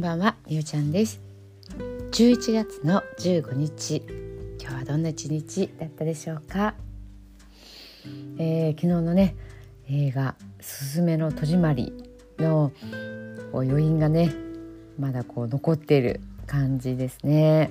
んばんはみゆちゃんです。11月の15日今日はどんな一日だったでしょうか、えー、昨日のね映画すずめの戸締まりの余韻がねまだこう残っている感じですね。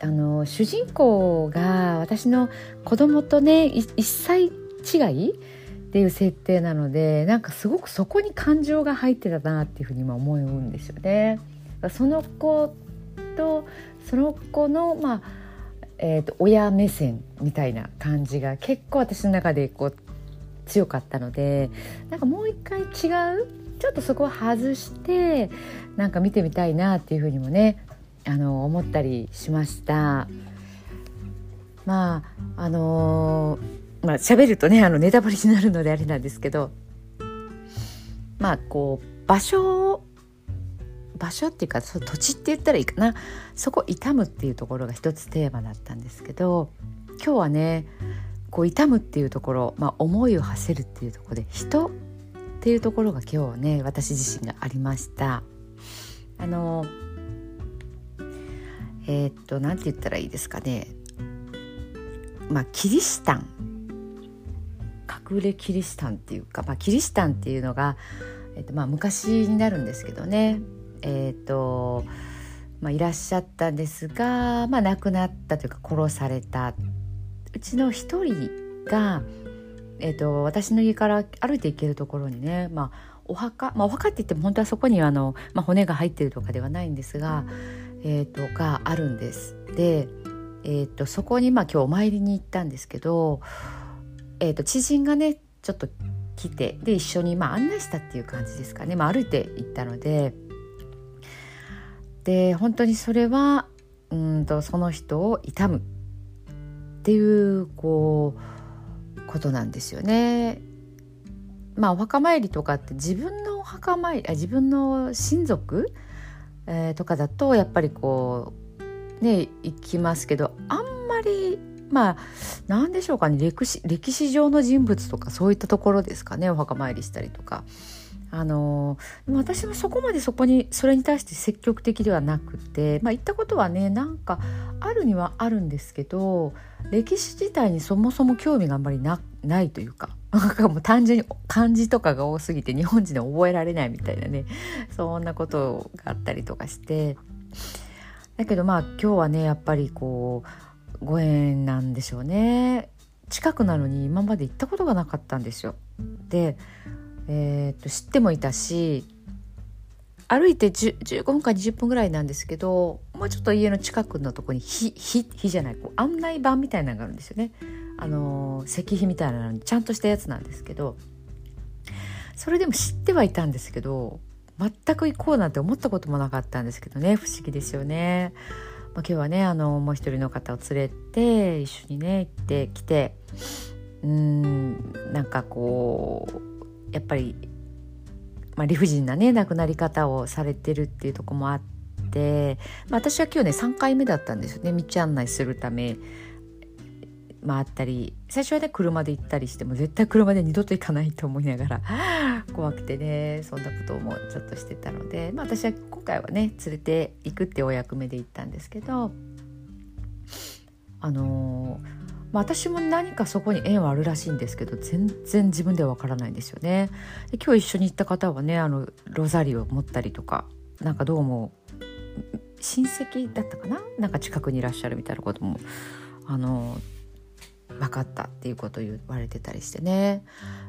あの主人公が私の子供とね1歳違いっていう設定なのでなんかすごくそこに感情が入ってたなっていうふうに今思うんですよね。その子とその子のまあえーと、親目線みたいな感じが結構私の中でこう強かったのでなんかもう一回違うちょっとそこを外してなんか見てみたいなっていうふうにもねあの思ったりしました。まああのーまあ喋るとねあのネタバレになるのであれなんですけどまあこう場所場所っていうかその土地って言ったらいいかな。そこ傷むっていうところが一つテーマだったんですけど今日はねこう傷むっていうところ、まあ、思いを馳せるっていうところで人っていうところが今日ね私自身がありました。あのえー、っと何て言ったらいいですかね。まあキリシタン。隠れキリシタンっていうか、まあ、キリシタンっていうのが、えっとまあ、昔になるんですけどねえっ、とまあ、いらっしゃったんですが、まあ、亡くなったというか殺されたうちの一人が、えーと、私の家から歩いて行けるところにね、まあ、お墓、まあ、お墓って言っても本当はそこにあの、まあ、骨が入ってるとかではないんですが、えーと、があるんです。で、えーとそこにまあ今日お参りに行ったんですけどえーと、知人がねちょっと来てで一緒にまあ案内したっていう感じですかね、まあ、歩いて行ったので。で本当にそれはうんとその人を悼む。っていうこうことなんですよね。まあお墓参りとかって自分のお墓参りあ自分の親族、えー、とかだとやっぱりこうね行きますけどあんまりまあ何でしょうかね。歴史歴史上の人物とかそういったところですかね。お墓参りしたりとか。あの私もそこまでそこにそれに対して積極的ではなくて、まあ、行ったことはねなんかあるにはあるんですけど歴史自体にそもそも興味があんまりないというかなんか。もう単純に漢字とかが多すぎて日本人で覚えられないみたいなね。そんなことがあったりとかして。だけどまあ今日はねやっぱりこうご縁なんでしょうね近くなのに今まで行ったことがなかったんですよ。で、えー、っと知ってもいたし歩いて15分か20分ぐらいなんですけどもうちょっと家の近くのとこに火じゃないこう案内板みたいなのがあるんですよね。あの石碑みたいなのにちゃんとしたやつなんですけどそれでも知ってはいたんですけど全く行こうなんて思ったこともなかったんですけどね不思議ですよね。まあ、今日はねあのもう一人の方を連れて一緒にね行ってきてうんなんかこうやっぱり、まあ、理不尽なね亡くなり方をされてるっていうとこもあって、まあ、私は今日ね3回目だったんですよね道案内するため。回ったり最初はね車で行ったりしても絶対車で二度と行かないと思いながら 怖くてねそんなこともちょっとしてたので、まあ、私は今回はね連れて行くってお役目で行ったんですけどあのー、まあ、私も何かそこに縁はあるらしいんですけど全然自分ではわからないんですよね。で今日一緒に行った方はねあのロザリオを持ったりとかなんかどうも親戚だったかな？なんか近くにいらっしゃるみたいなこともあのー分かったっていうことを言われてたりしてね、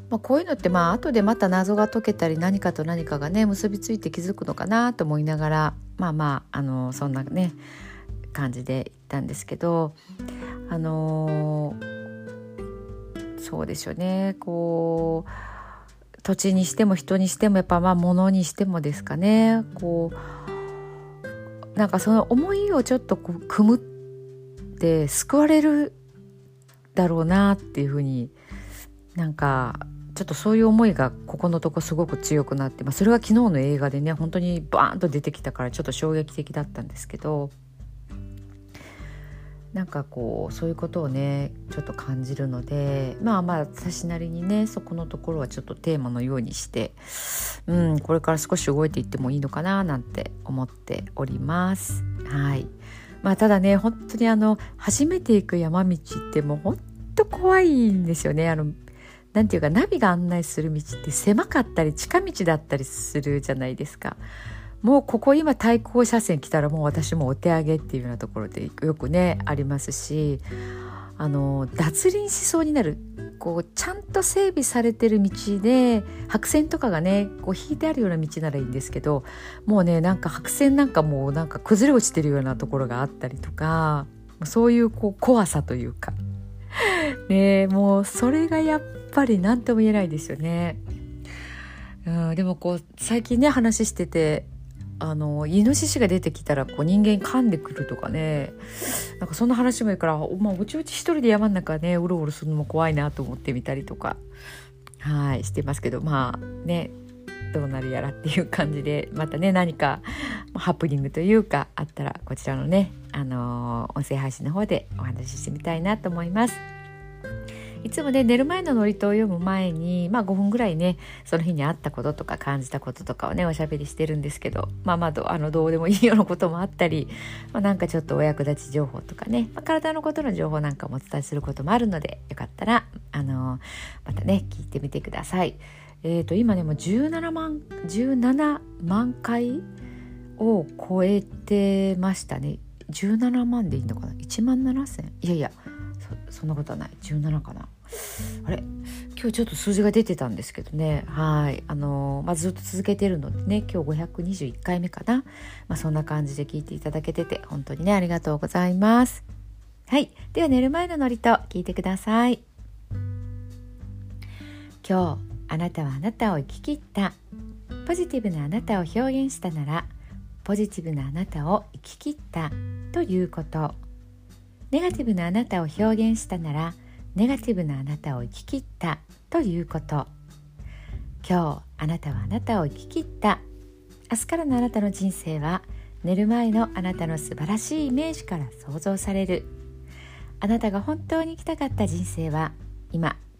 まあ、こういうのってまあ後でまた謎が解けたり何かと何かがね結びついて気づくのかなと思いながらまあまああのそんなね感じで行ったんですけどあの、そうですよね。こう土地にしても人にしてもやっぱまあ物にしてもですかね。こうなんかその思いをちょっとこう組むって救われるだろうなっていうふうになんかちょっとそういう思いがここのとこすごく強くなって、まあ、それは昨日の映画でね本当にバーンと出てきたからちょっと衝撃的だったんですけどなんかこうそういうことをねちょっと感じるのでまあまあ私なりにねそこのところはちょっとテーマのようにして、うん、これから少し動いていってもいいのかななんて思っております。はいまあ、ただね本当にあの初めて行く山道ってもう本怖いんですよね。あのなんていうかナビが案内する道って狭かったり近道だったりするじゃないですか。もうここ今対向車線来たらもう私もお手上げっていうようなところでよくねありますしあの脱輪しそうになるこうちゃんと整備されてる道で白線とかがねこう引いてあるような道ならいいんですけどもうねなんか白線なんかもうなんか崩れ落ちてるようなところがあったりとかそういうこう怖さというか ねもうそれがやっぱり何とも言えないですよね。うん、でもこう最近ね話しててあのイノシシが出てきたらこう人間噛んでくるとかねなんかそんな話もいいから、まあ、おちおち一人で山の中ねうろうろするのも怖いなと思ってみたりとかはいしてますけどまあねどうなるやらっていう感じでまたね何かハプニングというかあったらこちらのね、あのー、音声配信の方でお話ししてみたいなと思います。いつもね寝る前の祝詞を読む前にまあ5分ぐらいねその日にあったこととか感じたこととかをねおしゃべりしてるんですけどまあまああのどうでもいいようなこともあったり、まあ、なんかちょっとお役立ち情報とかね、まあ、体のことの情報なんかもお伝えすることもあるのでよかったらあのまたね聞いてみてください。えーと、今ねもう17万17万回を超えてましたね。17万でいいのかな？1万7000いやいやそんなことはない。17かな。あれ？今日ちょっと数字が出てたんですけどね。はい。あのー、まあ、ずっと続けてるのでね今日521回目かな、まあ、そんな感じで聞いていただけてて本当にねありがとうございます。はい。では寝る前のノリと聞いてください。今日あなたはあなたを生き切った。ポジティブなあなたを表現したならポジティブなあなたを生き切った。ということ。ネガティブなあなたを表現したならネガティブなあなたを生き切った。ということ。今日あなたはあなたを生き切った。明日からのあなたの人生は寝る前のあなたの素晴らしいイメージから想像される。あなたが本当に生きたかった人生は今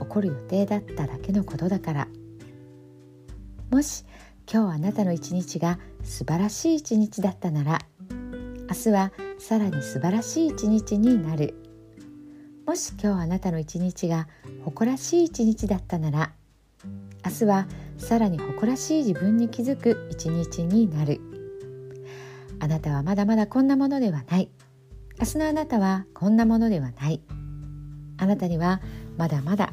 起こる予定だっただけのことだから。もし今日あなたの一日が素晴らしい一日だったなら明日はさらに素晴らしい一日になる。もし今日あなたの一日が誇らしい一日だったなら明日はさらに誇らしい自分に気づく一日になる。あなたはまだまだこんなものではない。明日のあなたはこんなものではない。あなたにはまだまだ